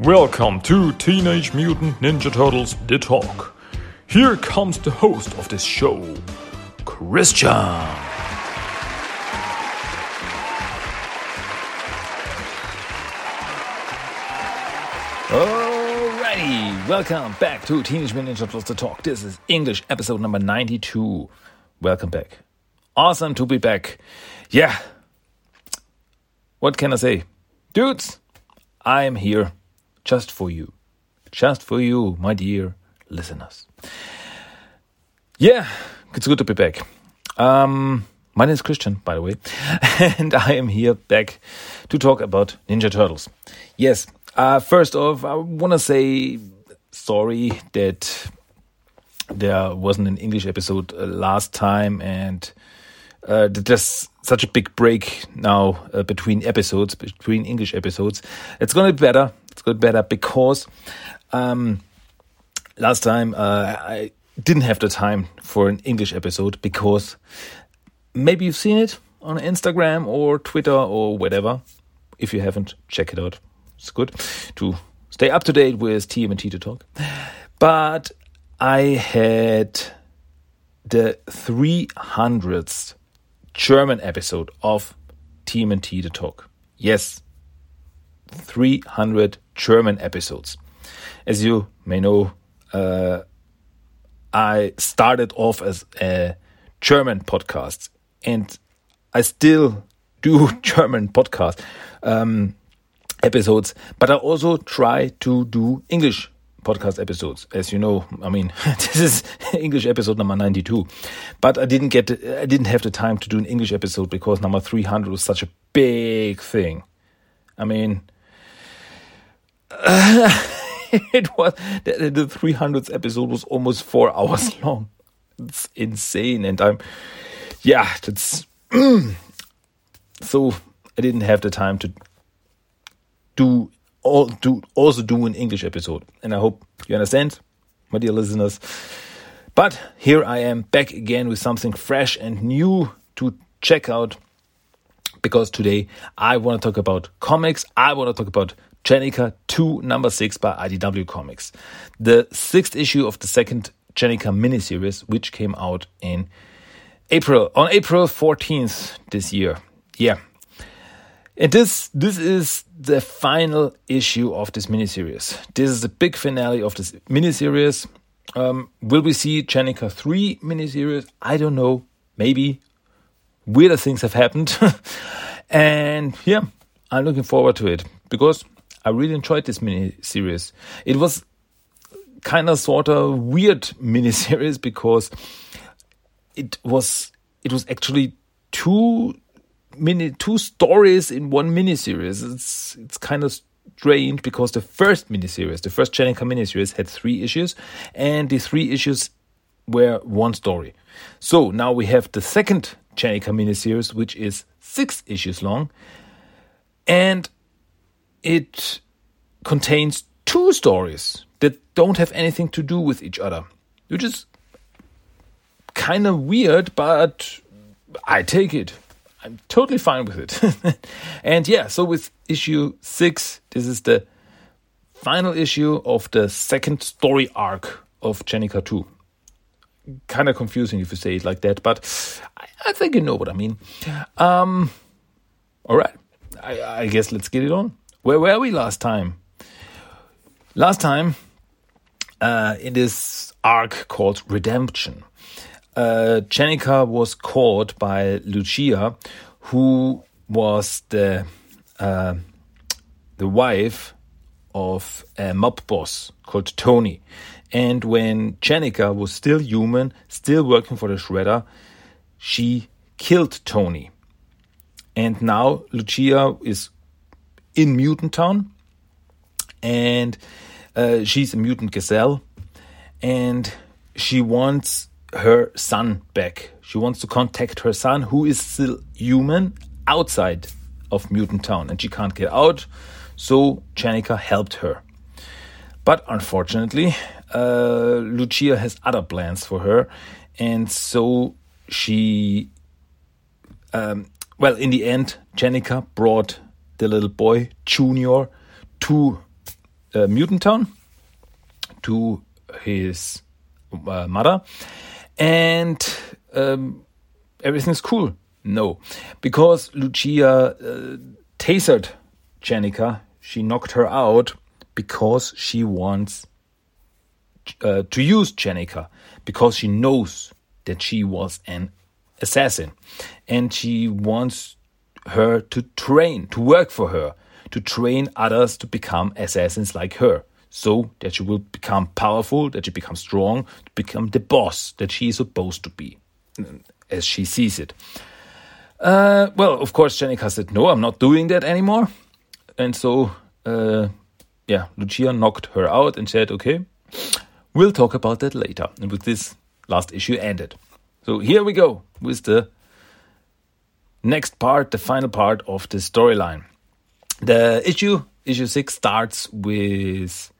Welcome to Teenage Mutant Ninja Turtles The Talk. Here comes the host of this show, Christian. Alrighty, welcome back to Teenage Mutant Ninja Turtles The Talk. This is English episode number 92. Welcome back. Awesome to be back. Yeah. What can I say? Dudes, I am here just for you. Just for you, my dear listeners. Yeah, it's good to be back. Um, my name is Christian, by the way, and I am here back to talk about Ninja Turtles. Yes, uh, first off, I want to say sorry that there wasn't an English episode uh, last time, and uh, there's such a big break now uh, between episodes, between English episodes. It's gonna be better. It's gonna better because um, last time uh, I didn't have the time for an English episode because maybe you've seen it on Instagram or Twitter or whatever. If you haven't, check it out. It's good to stay up to date with TMNT to talk. But I had the 300th German episode of TMNT to talk. Yes, 300 German episodes. As you may know, uh, I started off as a German podcast and I still do German podcast um, episodes, but I also try to do English podcast episodes. As you know, I mean, this is English episode number 92, but I didn't get, I didn't have the time to do an English episode because number 300 was such a big thing. I mean, it was the, the 300th episode was almost four hours long. It's insane, and I'm, yeah, that's so I didn't have the time to do all do also do an English episode, and I hope you understand, my dear listeners. But here I am back again with something fresh and new to check out because today I want to talk about comics. I want to talk about Jennika 2 number 6 by IDW Comics. The sixth issue of the second Jennika miniseries, which came out in April, on April 14th this year. Yeah. And this, this is the final issue of this miniseries. This is the big finale of this miniseries. Um, will we see Jennika 3 miniseries? I don't know. Maybe. Weirder things have happened. and yeah, I'm looking forward to it because I really enjoyed this mini series. It was kind of sort of weird mini series because it was it was actually two mini two stories in one mini series. It's it's kind of strange because the first mini series, the first Jennika mini series, had three issues, and the three issues were one story. So now we have the second Jennika mini series, which is six issues long, and it contains two stories that don't have anything to do with each other, which is kind of weird, but I take it. I'm totally fine with it. and yeah, so with issue six, this is the final issue of the second story arc of Jennika 2. Kind of confusing if you say it like that, but I, I think you know what I mean. Um, all right, I, I guess let's get it on. Where were we last time? Last time, uh, in this arc called Redemption, uh, Jennika was caught by Lucia, who was the uh, the wife of a mob boss called Tony. And when Jennika was still human, still working for the Shredder, she killed Tony. And now Lucia is in Mutant Town, and uh, she's a mutant gazelle, and she wants her son back. She wants to contact her son, who is still human, outside of Mutant Town, and she can't get out. So Jennika helped her. But unfortunately, uh, Lucia has other plans for her, and so she, um, well, in the end, Jennika brought the little boy Junior to uh, Mutant Town to his uh, mother, and um, everything's cool. No, because Lucia uh, tasered Jennika, she knocked her out because she wants uh, to use Jennika because she knows that she was an assassin. And she wants her to train, to work for her, to train others to become assassins like her so that she will become powerful, that she becomes strong, to become the boss that she is supposed to be, as she sees it. Uh, well, of course, Jennika said, No, I'm not doing that anymore. And so, uh, yeah, Lucia knocked her out and said, Okay, we'll talk about that later. And with this, last issue ended. So here we go with the next part, the final part of the storyline. The issue, issue six, starts with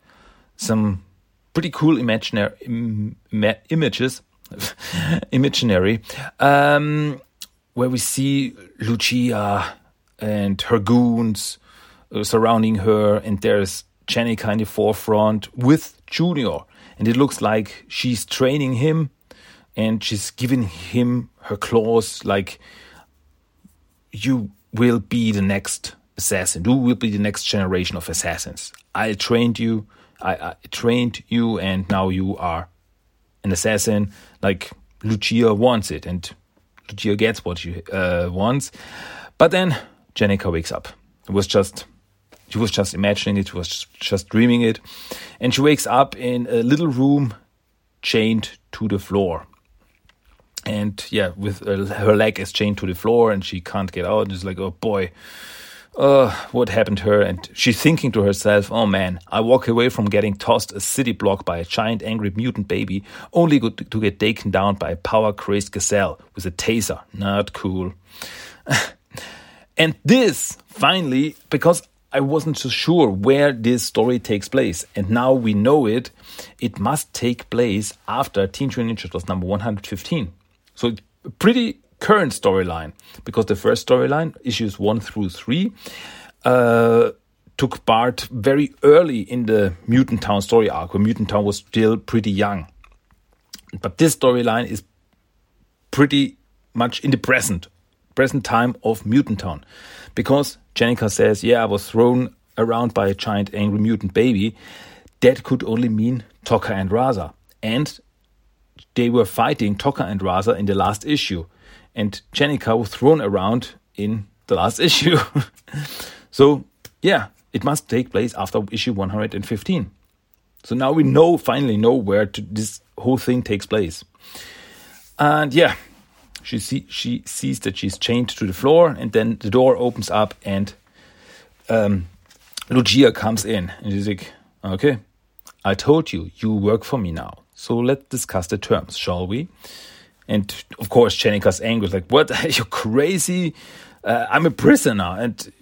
some pretty cool imaginary Im images, imaginary, um, where we see Lucia and her goons uh, surrounding her, and there's Jennika in the forefront with Junior, and it looks like she's training him, and she's giving him her claws, like you will be the next assassin. You will be the next generation of assassins. I trained you. I, I trained you, and now you are an assassin. Like Lucia wants it, and Lucia gets what she uh, wants. But then Jennika wakes up. It was just she was just imagining it. She was just, just dreaming it, and she wakes up in a little room chained to the floor. And yeah, with uh, her leg is chained to the floor, and she can't get out. And it's like, oh boy, uh, what happened to her? And she's thinking to herself, oh man, I walk away from getting tossed a city block by a giant angry mutant baby, only to get taken down by a power crazed gazelle with a taser. Not cool. and this, finally, because I wasn't so sure where this story takes place, and now we know it, it must take place after Teenage Mutant Ninja Turtles number 115. So, pretty current storyline because the first storyline, issues one through three, uh, took part very early in the Mutant Town story arc, where Mutant Town was still pretty young. But this storyline is pretty much in the present, present time of Mutant Town, because Jennika says, "Yeah, I was thrown around by a giant angry mutant baby." That could only mean Tokka and Rahzar, and they were fighting Tokka and Rahzar in the last issue and Jennika was thrown around in the last issue. so, yeah, it must take place after issue 115. So now we know, finally know where to, this whole thing takes place. And yeah, she see, she sees that she's chained to the floor, and then the door opens up, and um, Lucia comes in, and she's like, "Okay, I told you, you work for me now. So let's discuss the terms, shall we?" And of course, Jennika's angry, like, "What? You're you crazy? Uh, I'm a prisoner, and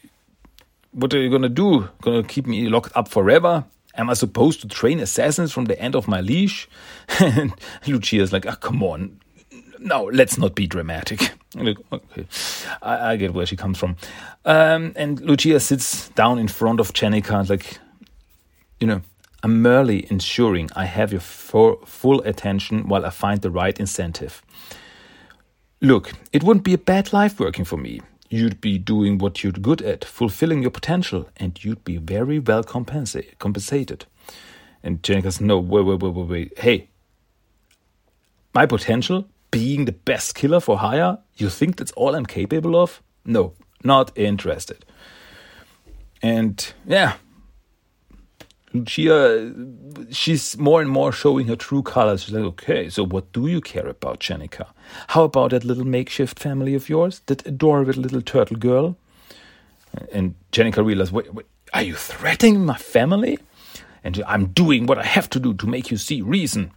what are you gonna do? Gonna keep me locked up forever? Am I supposed to train assassins from the end of my leash?" and Lucia's like, oh, "Come on, no, let's not be dramatic." Like, okay, I, I, get where she comes from. Um, and Lucia sits down in front of Jennika, like, you know, I'm merely ensuring I have your full attention while I find the right incentive. Look, it wouldn't be a bad life working for me. You'd be doing what you're good at, fulfilling your potential, and you'd be very well compensa- compensated. And Jenny goes, No, wait, wait, wait, wait, wait. Hey, my potential, being the best killer for hire, you think that's all I'm capable of? No, not interested. And yeah, Lucia, uh, she's more and more showing her true colors. She's like, okay, so what do you care about, Jennika? How about that little makeshift family of yours, that adorable little turtle girl? And Jennika realizes, wait, wait, are you threatening my family? And I'm doing what I have to do to make you see reason.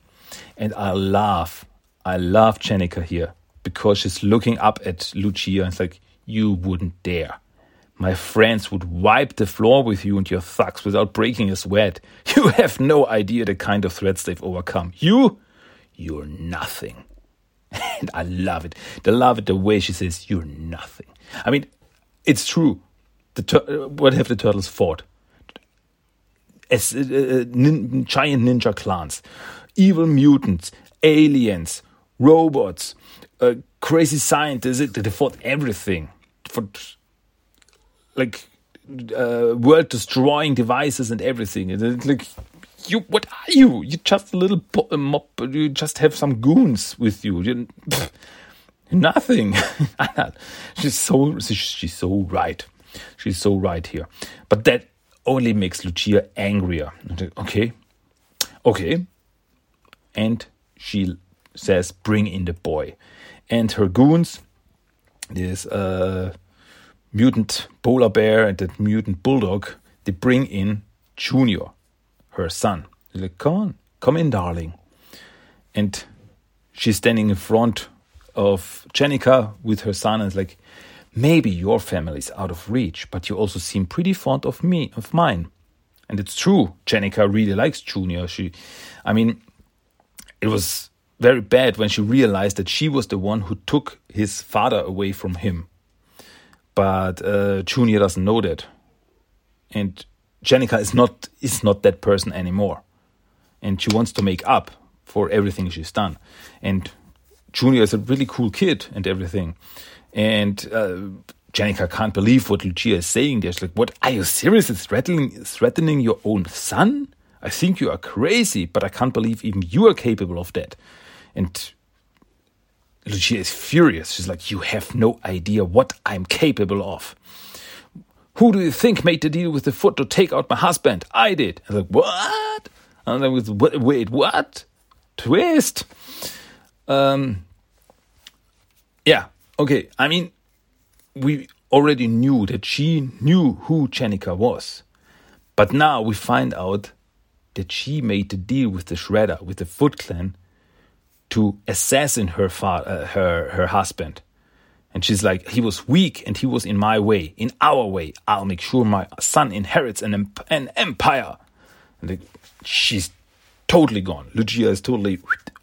And I laugh. I love Jennika here because she's looking up at Lucia and it's like, you wouldn't dare. My friends would wipe the floor with you and your thugs without breaking a sweat. You have no idea the kind of threats they've overcome. You, you're nothing. And I love it. I love it the way she says, You're nothing. I mean, it's true. The what have the turtles fought? as, uh, uh, nin giant ninja clans, evil mutants, aliens, robots, uh, crazy scientists. They fought everything. For like uh, world destroying devices and everything. it's like you, what are you? You just a little mob. You just have some goons with you. you nothing. she's so she's so right. She's so right here. But that only makes Lucia angrier. Okay, okay, and she says, "Bring in the boy," and her goons. This uh, mutant polar bear and the mutant bulldog. They bring in Junior her son. He's like, come on, come in, darling. And she's standing in front of Jennika with her son and is like, maybe your family is out of reach, but you also seem pretty fond of me, of mine. And it's true, Jennika really likes Junior. She, I mean, it was very bad when she realized that she was the one who took his father away from him. But uh, Junior doesn't know that. And Jennika is not is not that person anymore, and she wants to make up for everything she's done. And Junior is a really cool kid and everything, and uh, Jennika can't believe what Lucia is saying. There's like, what are you seriously threatening threatening your own son? I think you are crazy, but I can't believe even you are capable of that. And Lucia is furious. She's like, You have no idea what I'm capable of. Who do you think made the deal with the foot to take out my husband? I did. I was like, what? And I was, wait, what? Twist. Um, yeah, okay. I mean, we already knew that she knew who Jennika was. But now we find out that she made the deal with the Shredder, with the Foot Clan, to assassinate her, uh, her, her husband. And she's like, he was weak and he was in my way, in our way. I'll make sure my son inherits an, an empire. And she's totally gone. Lucia is totally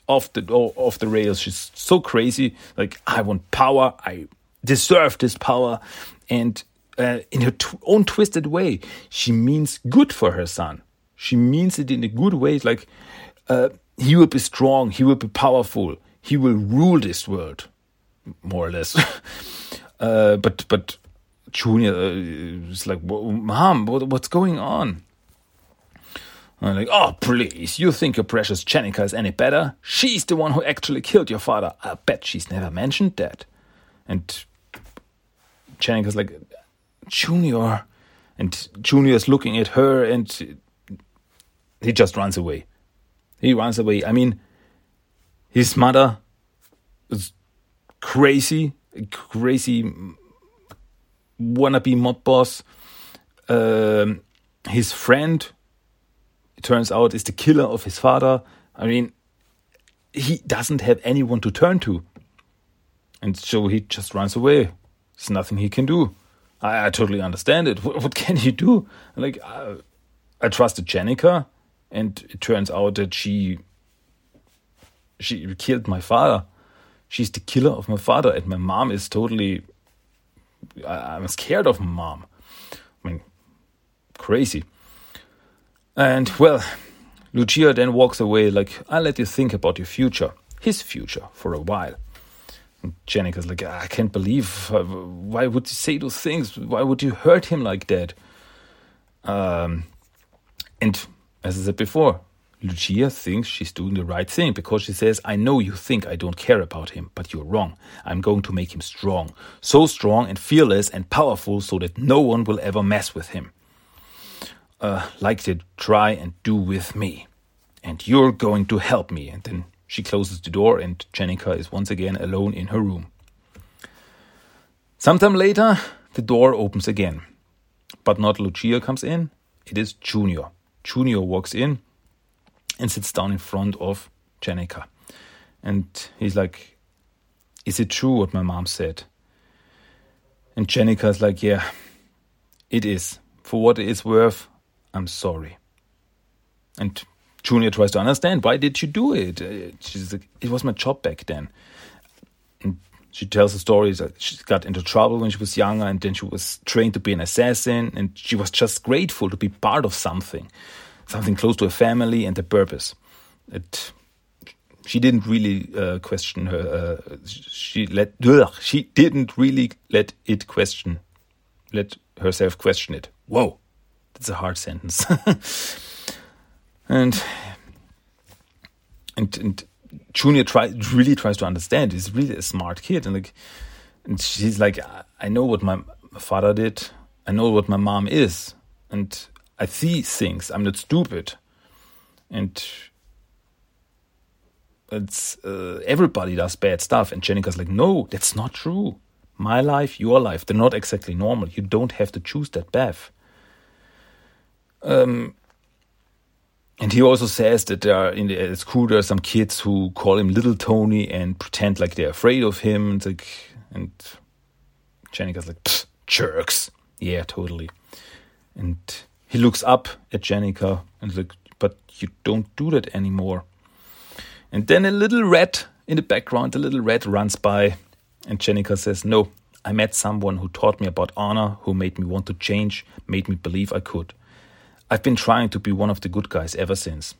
off the off the rails. She's so crazy. Like I want power. I deserve this power. And uh, in her own twisted way, she means good for her son. She means it in a good way. Like uh, he will be strong. He will be powerful. He will rule this world more or less. uh, but but Junior uh, is like, Mom, what, what's going on? I'm like, oh, please, you think your precious Jennika is any better? She's the one who actually killed your father. I bet she's never mentioned that. And Jennika's like, Junior. And Junior is looking at her and he just runs away. He runs away. I mean, his mother is crazy, crazy wannabe mob boss. Um, his friend, it turns out, is the killer of his father. I mean, he doesn't have anyone to turn to. And so he just runs away. There's nothing he can do. I, I totally understand it. What, what, can he do? Like, I, I trusted Jennika, and it turns out that she she killed my father she's the killer of my father, and my mom is totally. I, am scared of my mom. I mean, crazy. And well, Lucia then walks away like, I'll let you think about your future, his future, for a while. And Jennika's like, I can't believe, uh, why would you say those things? Why would you hurt him like that? Um, and as I said before, Lucia thinks she's doing the right thing because she says, I know you think I don't care about him, but you're wrong. I'm going to make him strong. So strong and fearless and powerful so that no one will ever mess with him. Uh, like to try and do with me. And you're going to help me. And then she closes the door, and Jennika is once again alone in her room. Sometime later, the door opens again. But not Lucia comes in, it is Junior. Junior walks in and sits down in front of Jennika. And he's like, Is it true what my mom said? And Jennika's like, Yeah, it is. For what it is worth, I'm sorry. And Junior tries to understand why did you do it? Uh, she's like, It was my job back then. She tells the story that she got into trouble when she was younger and then she was trained to be an assassin and she was just grateful to be part of something something close to a family and a purpose. It, she didn't really uh, question her. Uh, she let ugh, she didn't really let it question, let herself question it. Whoa, that's a hard sentence. and and and Junior try really tries to understand. He's really a smart kid, and like, and she's like, I know what my father did. I know what my mom is, and I see things. I'm not stupid, and it's uh, everybody does bad stuff. And Jennika's like, no, that's not true. My life, your life, they're not exactly normal. You don't have to choose that path. Um, and he also says that there are in the, at school there are some kids who call him Little Tony and pretend like they're afraid of him. And like, and Jennika's like, jerks. Yeah, totally. And he looks up at Jennika and like, but you don't do that anymore. And then a little rat in the background, a little rat runs by, and Jennika says, No, I met someone who taught me about honor, who made me want to change, made me believe I could. I've been trying to be one of the good guys ever since.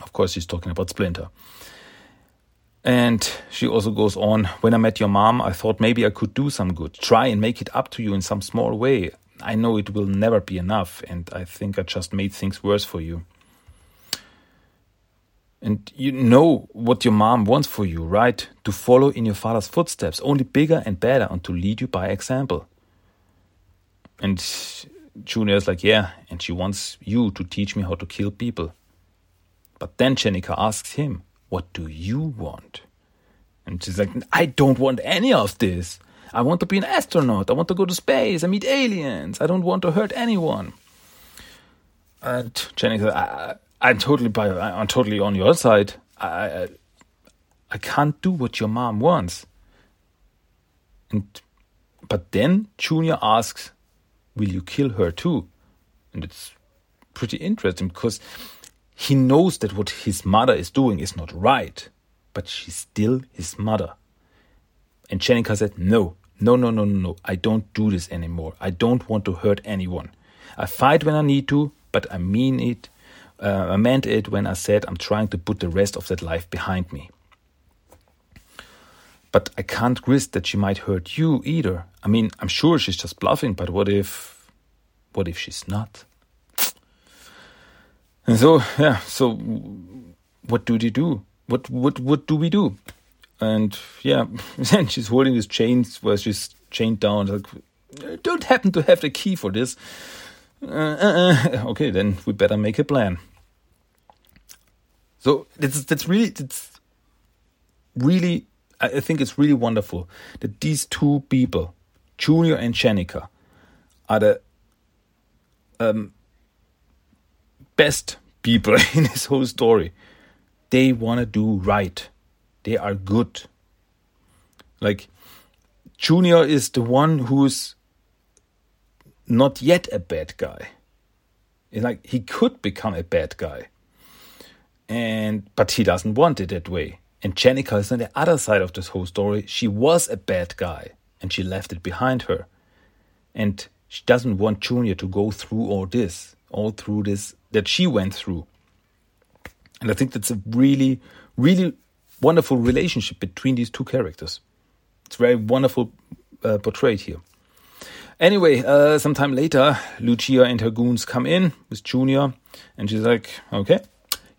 Of course, she's talking about Splinter. And she also goes on When I met your mom, I thought maybe I could do some good, try and make it up to you in some small way. I know it will never be enough, and I think I just made things worse for you. And you know what your mom wants for you, right? To follow in your father's footsteps, only bigger and better, and to lead you by example. And Junior is like, yeah, and she wants you to teach me how to kill people. But then Jennika asks him, what do you want? And she's like, I don't want any of this. I want to be an astronaut. I want to go to space. I meet aliens. I don't want to hurt anyone. And Jennika, I, I'm totally by, I'm totally on your side. I, I, I can't do what your mom wants. And but then Junior asks, "Will you kill her too?" And it's pretty interesting because he knows that what his mother is doing is not right, but she's still his mother. And Jennika said, "No, no, no, no, no, no. I don't do this anymore. I don't want to hurt anyone. I fight when I need to, but I mean it uh, I meant it when I said I'm trying to put the rest of that life behind me. But I can't risk that she might hurt you either. I mean, I'm sure she's just bluffing, but what if. What if she's not? And so, yeah, so what do we do? What, what, what do we do? And yeah, then she's holding this chain where she's chained down. Like, don't happen to have the key for this. Uh, uh, uh, okay, then we better make a plan. So that's that's really that's really I think it's really wonderful that these two people, Junior and Jennika, are the um, best people in this whole story. They want to do right. They are good. Like Junior is the one who's not yet a bad guy. It's like he could become a bad guy. And but he doesn't want it that way. And Jennika is on the other side of this whole story. She was a bad guy and she left it behind her. And she doesn't want Junior to go through all this, all through this that she went through. And I think that's a really, really wonderful relationship between these two characters. It's very wonderful uh, portrayed here. Anyway, uh, sometime later, Lucia and her goons come in with Junior, and she's like, "Okay,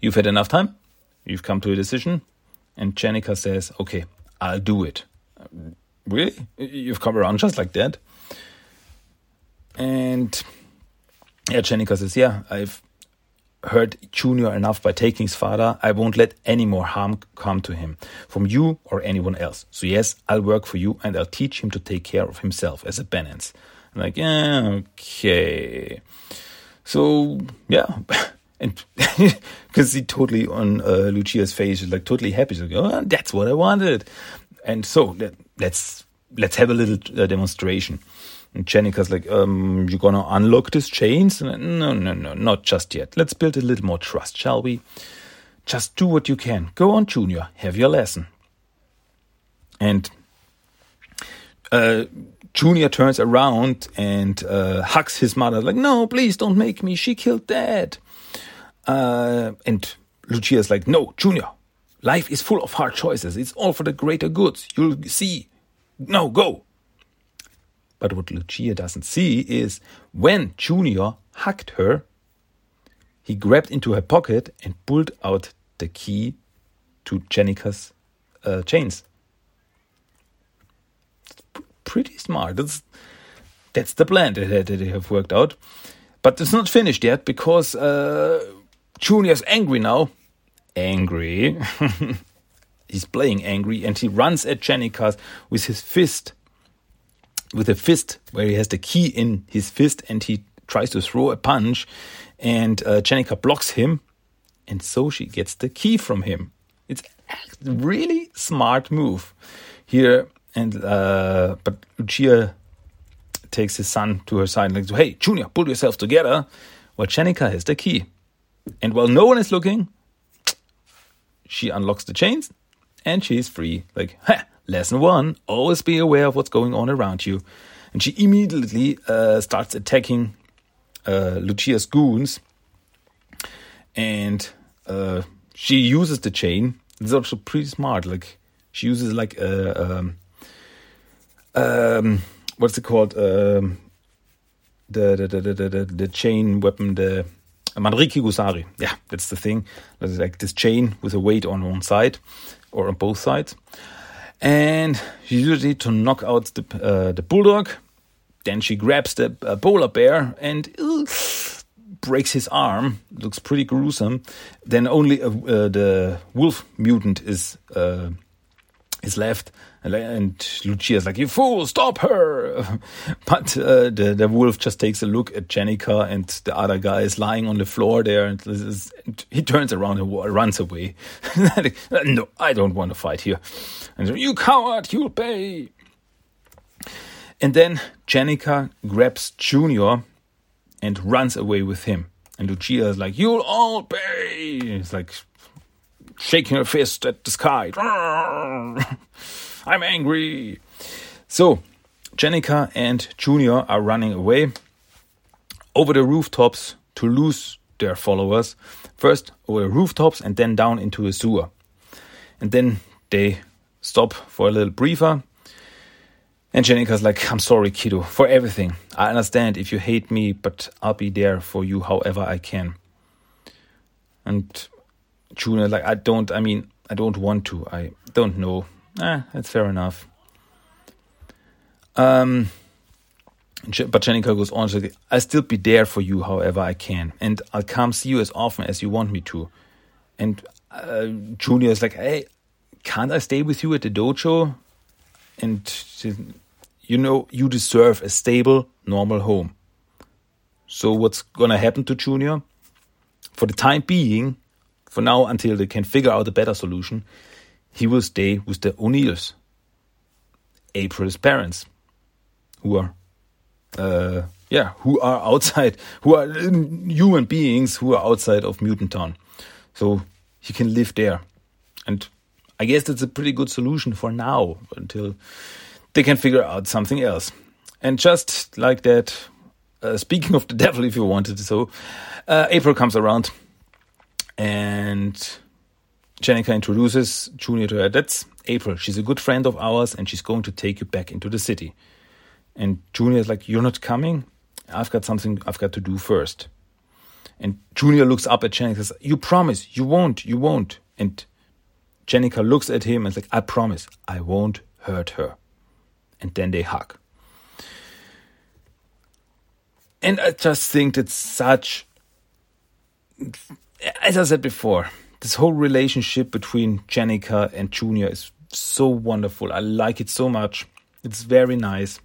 you've had enough time. You've come to a decision." And Jennika says, "Okay, I'll do it." Really? You've come around just like that? And yeah, Jennika says, "Yeah, I've hurt Junior enough by taking his father. I won't let any more harm come to him from you or anyone else. So, yes, I'll work for you and I'll teach him to take care of himself as a penance. I'm like, yeah, okay. So, yeah. And because he totally on uh, Lucia's face like totally happy. She's like, oh, that's what I wanted. And so let, let's let's have a little uh, demonstration. And Jennika's like, um, you gonna unlock these chains? No, no, no, not just yet. Let's build a little more trust, shall we? Just do what you can. Go on, Junior. Have your lesson. And uh, Junior turns around and uh, hugs his mother, like, no, please don't make me. She killed dad. Uh, and Lucia's like, no, Junior, life is full of hard choices. It's all for the greater goods. You'll see. No, go. But what Lucia doesn't see is when Junior hugged her, he grabbed into her pocket and pulled out the key to Jennika's uh, chains. pretty smart. That's that's the plan that, they have worked out. But it's not finished yet because uh, Junior's angry now. Angry. He's playing angry and he runs at Jennika with his fist. With a fist where he has the key in his fist and he tries to throw a punch and uh, Jennika blocks him and so she gets the key from him. It's a really smart move here and uh, but Lucia takes his son to her side and like, "Hey, Junior, pull yourself together." Well, Jennika has the key, and while no one is looking, she unlocks the chains, and she's free. Like, ha, lesson one: always be aware of what's going on around you. And she immediately uh, starts attacking uh, Lucia's goons, and uh, she uses the chain. It's also pretty smart. Like she uses like a. Um, um, what's it called? Um, the, the, the, the, the, the chain weapon, the Manriki Gusari. Yeah, that's the thing. There's like this chain with a weight on one side or on both sides. And she uses to knock out the, uh, the bulldog. Then she grabs the uh, polar bear and uh, breaks his arm. Looks pretty gruesome. Then only uh, the wolf mutant is uh, is left and Lucia's like, "You fool! Stop her!" But uh, the the wolf just takes a look at Jennika, and the other guy is lying on the floor there, and, is, and he turns around and runs away. no, I don't want to fight here. And you coward! You'll pay. And then Jennika grabs Junior and runs away with him. And Lucia is like, "You'll all pay!" It's like shaking her fist at the sky. I'm angry. So, Jennika and Junior are running away over the rooftops to lose their followers. First over the rooftops and then down into a sewer. And then they stop for a little briefer. And Jennika's like, I'm sorry, kiddo, for everything. I understand if you hate me, but I'll be there for you however I can. And Junior like, I don't, I mean, I don't want to. I don't know. Eh, that's fair enough. Um, but Jennika goes on, like, I'll still be there for you however I can, and I'll come see you as often as you want me to. And uh, Junior is like, hey, can't I stay with you at the dojo? And she, you know, you deserve a stable, normal home. So what's gonna happen to Junior? For the time being, for now until they can figure out a better solution, he will stay with the O'Neills, April's parents, who are, uh, yeah, who are outside, who are human beings who are outside of Mutant Town. So he can live there. And I guess that's a pretty good solution for now until they can figure out something else. And just like that, uh, speaking of the devil, if you wanted so, uh, April comes around and Jennika introduces Junior to her. That's April. She's a good friend of ours and she's going to take you back into the city. And Junior is like, You're not coming? I've got something I've got to do first. And Junior looks up at Jennika and says, You promise, you won't, you won't. And Jennika looks at him and is like, I promise, I won't hurt her. And then they hug. And I just think that's such, as I said before, this whole relationship between Jennika and Junior is so wonderful. I like it so much. It's very nice.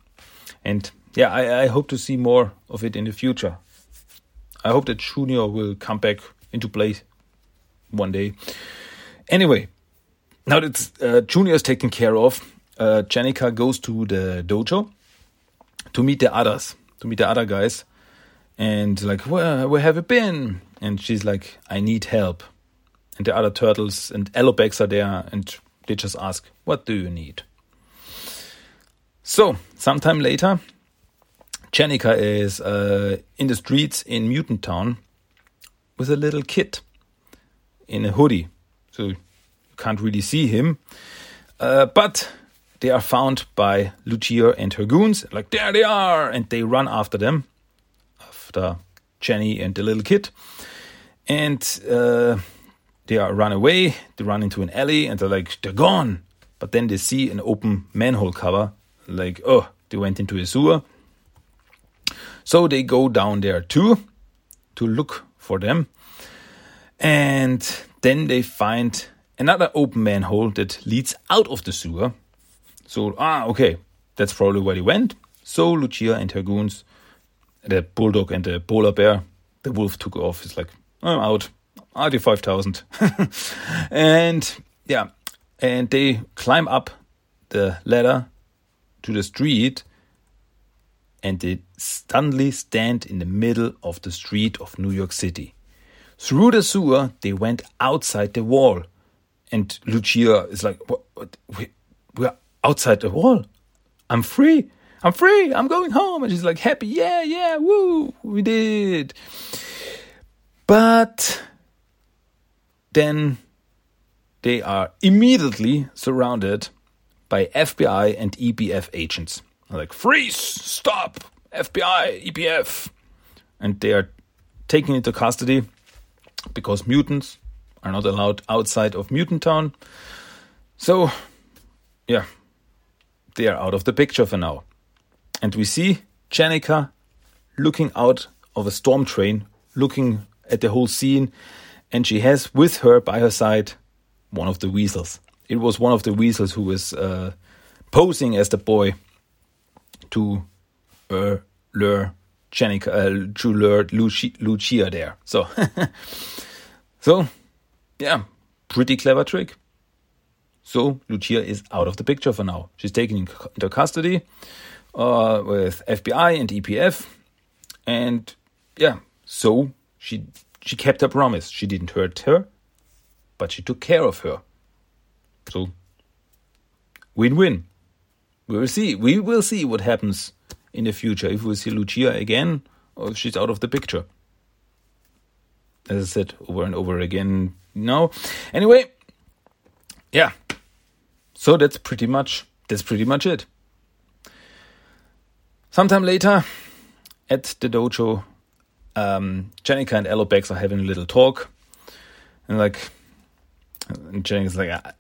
And yeah, I, I hope to see more of it in the future. I hope that Junior will come back into play one day. Anyway, now that uh, Junior is taken care of, uh, goes to the dojo to meet the others, to meet the other guys, and like, where where have you been? And she's like, I need help and the other turtles and Alopex are there and they just ask, What do you need? So, sometime later, Jennika is uh, in the streets in Mutant Town with a little kid in a hoodie. So you can't really see him. Uh, but they are found by Lucia and her goons. Like, there they are! And they run after them, after Jenny and the little kid. And uh, they are run away. They run into an alley and they're like, they're gone. But then they see an open manhole cover. Like, oh, they went into a sewer. So they go down there too to look for them. And then they find another open manhole that leads out of the sewer. So, ah, okay, that's probably where they went. So Lucia and her goons, the bulldog and the polar bear, the wolf took off. It's like, I'm out. Audi 5000. and yeah, and they climb up the ladder to the street and they suddenly stand in the middle of the street of New York City. Through the sewer, they went outside the wall. And Lucia is like, what, what, we, we're outside the wall. I'm free. I'm free. I'm going home. And she's like, happy. Yeah, yeah, woo, we did. But then they are immediately surrounded by FBI and EPF agents. They're like, freeze, stop, FBI, EPF. And they are taken into custody because mutants are not allowed outside of Mutant Town. So, yeah, they are out of the picture for now. And we see Jennika looking out of a storm train, looking at the whole scene, and she has with her by her side one of the weasels. It was one of the weasels who was uh, posing as the boy to uh, lure Jennika, uh, to lure Lucia, Lucia there. So, so yeah, pretty clever trick. So Lucia is out of the picture for now. She's taken into custody uh, with FBI and EPF, and yeah, so she she kept her promise. She didn't hurt her, but she took care of her. So win-win. We will see. We will see what happens in the future if we see Lucia again or if she's out of the picture. As I said over and over again now. Anyway, yeah. So that's pretty much that's pretty much it. Sometime later, at the dojo, um, Jennika and Alopex are having a little talk, and like, and Jennika's like, I,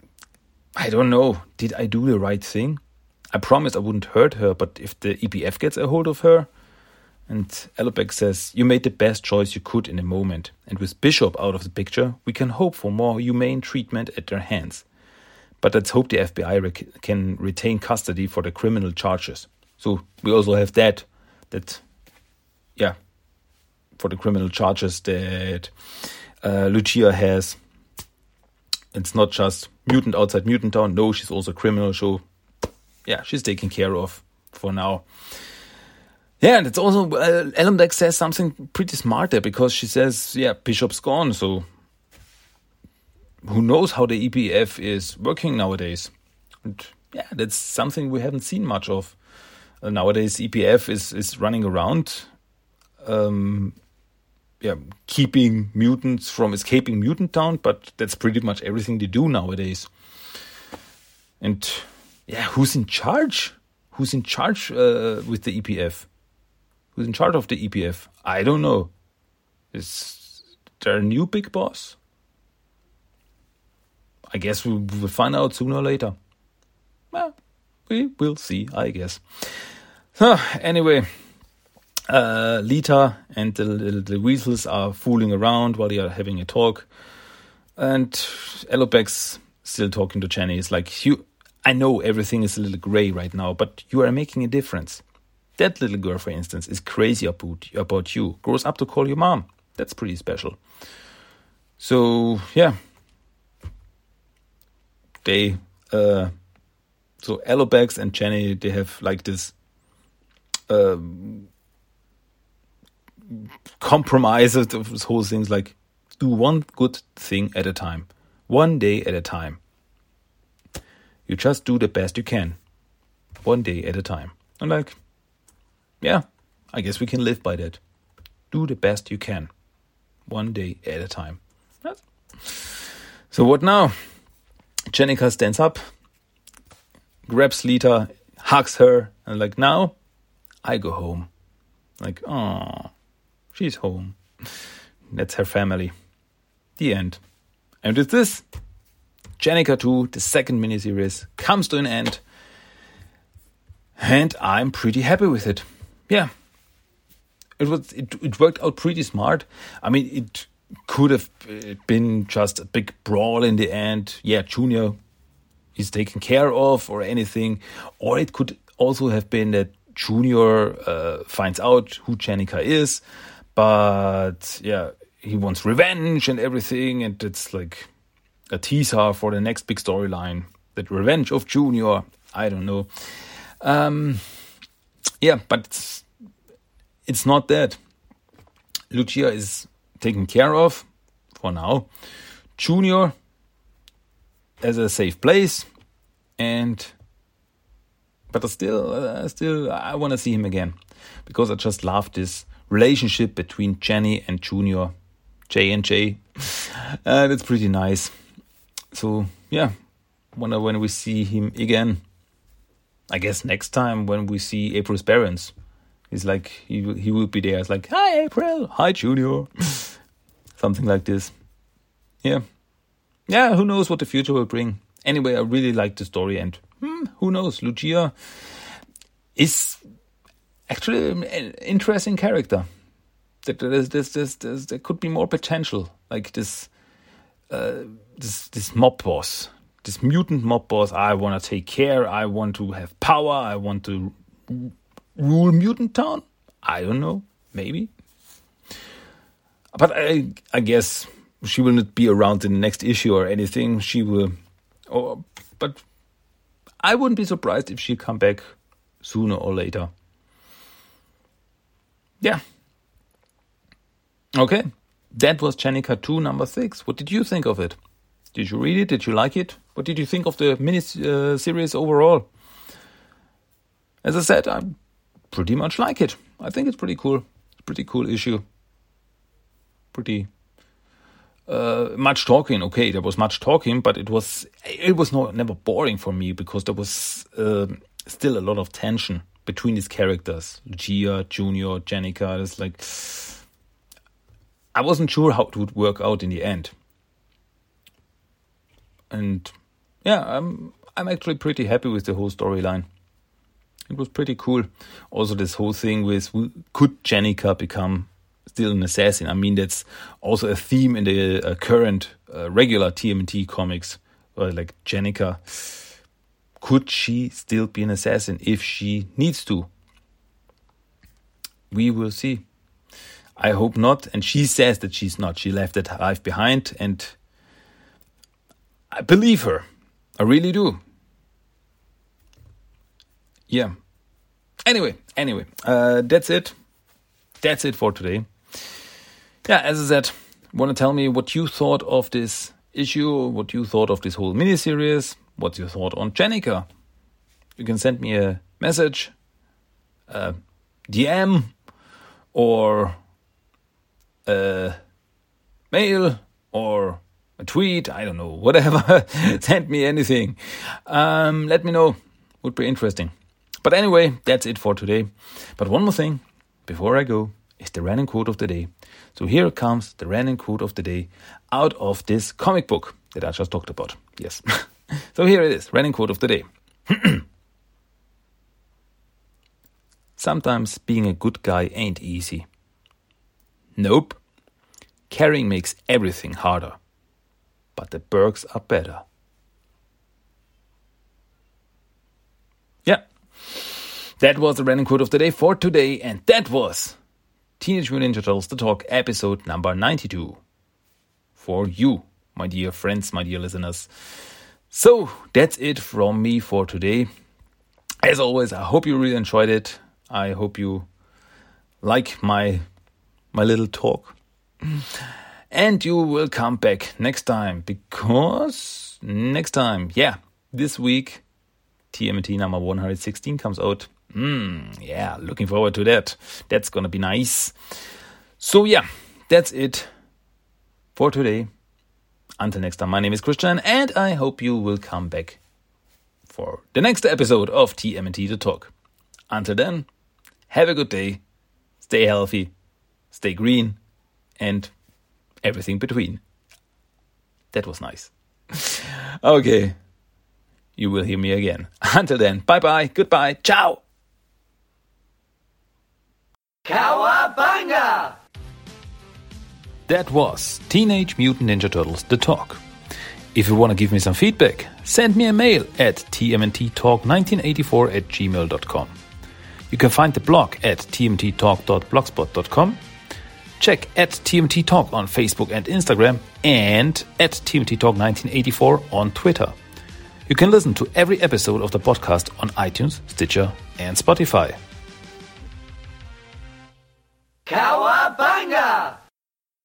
I don't know, did I do the right thing? I promised I wouldn't hurt her, but if the EPF gets a hold of her, and Alopex says, You made the best choice you could in a moment, and with Bishop out of the picture, we can hope for more humane treatment at their hands. But let's hope the FBI can retain custody for the criminal charges. So we also have that, that, yeah, for the criminal charges that uh, Lucia has. It's not just mutant outside mutant town. No, she's also criminal. So, yeah, she's taken care of for now. Yeah, and it's also uh, Alopex says something pretty smart there because she says, "Yeah, Bishop's gone, so who knows how the EPF is working nowadays?" And yeah, that's something we haven't seen much of. Nowadays, EPF is is running around, um, yeah, keeping mutants from escaping Mutant Town, but that's pretty much everything they do nowadays. And yeah, who's in charge? Who's in charge uh, with the EPF? Who's in charge of the EPF? I don't know. Is there a new big boss? I guess we will find out sooner or later. Well, we will see, I guess. So, anyway, uh, Lita and the, the, weasels are fooling around while they are having a talk. And Alopex still talking to Jenny. It's like, you, I know everything is a little gray right now, but you are making a difference. That little girl, for instance, is crazy about, about you, grows up to call you mom. That's pretty special. So, yeah. They, uh, so Alopex and Jenny, they have like this um, compromise of this whole thing's Like, do one good thing at a time, one day at a time. You just do the best you can, one day at a time. And like, yeah, I guess we can live by that. Do the best you can, one day at a time. So what now? Jennika stands up, grabs Lita, hugs her, and like now, I go home. Like, oh, she's home. That's her family. The end. And with this, Jennika 2, the second miniseries, comes to an end. And I'm pretty happy with it. Yeah. It was it, it worked out pretty smart. I mean it could have uh, been just a big brawl in the end. Yeah, Junior is taken care of or anything. Or it could also have been that Junior uh, finds out who Jennika is, but yeah, he wants revenge and everything, and it's like a teaser for the next big storyline. That revenge of Junior. I don't know. Um, yeah, but it's, it's not that. Lucia is taken care of for now. Junior as a safe place, and but still, uh, still, I want to see him again because I just love this relationship between Jenny and Junior, J and J. Uh, that's pretty nice. So yeah, wonder when we see him again. I guess next time when we see April's parents, he's like he he will be there. It's like hi April, hi Junior, something like this. Yeah, yeah. Who knows what the future will bring? Anyway, I really like the story, and hmm, who knows, Lucia is actually an interesting character. There's, there's, there's, there could be more potential, like this, uh, this, this mob boss, this mutant mob boss. I want to take care. I want to have power. I want to rule mutant town. I don't know, maybe. But I, I guess she will not be around in the next issue or anything. She will, or but I wouldn't be surprised if she come back sooner or later. Yeah. Okay. That was Jennika 2 number 6. What did you think of it? Did you read it? Did you like it? What did you think of the mini uh, series overall? As I said, I pretty much like it. I think it's pretty cool. It's pretty cool issue. Pretty uh, much talking. Okay, there was much talking, but it was it was not never boring for me because there was uh, still a lot of tension between these characters, Lucia, Junior, Jennika. It's like I wasn't sure how it would work out in the end, and yeah, I'm I'm actually pretty happy with the whole storyline. It was pretty cool. Also, this whole thing with could Jennika become still an assassin? I mean, that's also a theme in the uh, current uh, regular TMNT comics, uh, like Jennika could she still be an assassin if she needs to? We will see. I hope not. And she says that she's not. She left that life behind, and I believe her. I really do. Yeah. Anyway, anyway, uh, that's it. That's it for today. Yeah, as I said, want to tell me what you thought of this issue, what you thought of this whole miniseries, what's your thought on Jennika? You can send me a message, a DM, or a mail, or a tweet. I don't know, whatever. send me anything. Um, let me know. Would be interesting. But anyway, that's it for today. But one more thing before I go is the random quote of the day. So here comes the random quote of the day out of this comic book that I just talked about. Yes. so here it is, random quote of the day. Sometimes being a good guy ain't easy. Nope. Caring makes everything harder. But the perks are better. Yeah. That was the random quote of the day for today, and that was Teenage Mutant Ninja Turtles The Talk episode number 92. For you, my dear friends, my dear listeners. So that's it from me for today. As always, I hope you really enjoyed it. I hope you like my my little talk. And you will come back next time because next time, yeah, this week TMT number 116 comes out. Mm, yeah, looking forward to that. That's gonna be nice. So yeah, that's it for today. Until next time, my name is Christian, and I hope you will come back for the next episode of TMNT The Talk. Until then, have a good day, stay healthy, stay green, and everything between. That was nice. okay. You will hear me again. Until then, bye bye, goodbye, ciao. Cowabunga! That was Teenage Mutant Ninja Turtles The Talk. If you want to give me some feedback, send me a mail at tmnttalk1984 at gmail.com. You can find the blog at tmttalk.blogspot.com. Check at TMT Talk on Facebook and Instagram and at TMT Talk 1984 on Twitter. You can listen to every episode of the podcast on iTunes, Stitcher, and Spotify. Cowabunga!